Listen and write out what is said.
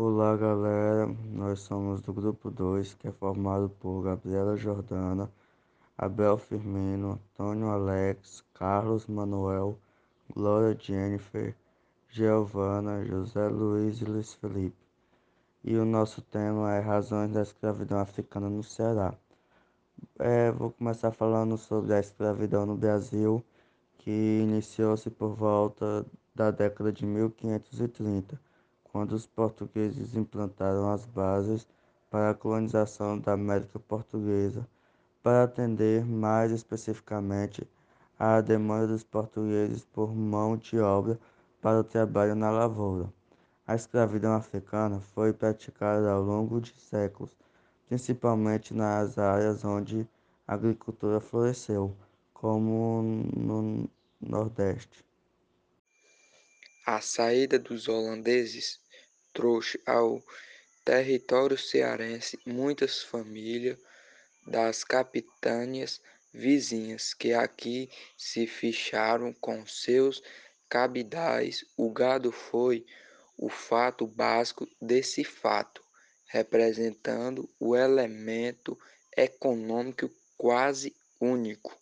Olá galera, nós somos do grupo 2, que é formado por Gabriela Jordana, Abel Firmino, Antônio Alex, Carlos Manuel, Glória Jennifer, Giovana, José Luiz e Luiz Felipe. E o nosso tema é Razões da Escravidão Africana no Ceará. É, vou começar falando sobre a escravidão no Brasil, que iniciou-se por volta da década de 1530 quando os portugueses implantaram as bases para a colonização da América Portuguesa, para atender mais especificamente à demanda dos portugueses por mão de obra para o trabalho na lavoura. A escravidão africana foi praticada ao longo de séculos, principalmente nas áreas onde a agricultura floresceu, como no Nordeste. A saída dos holandeses trouxe ao território cearense muitas famílias das capitânias vizinhas que aqui se ficharam com seus cabidais. O gado foi o fato básico desse fato, representando o elemento econômico quase único.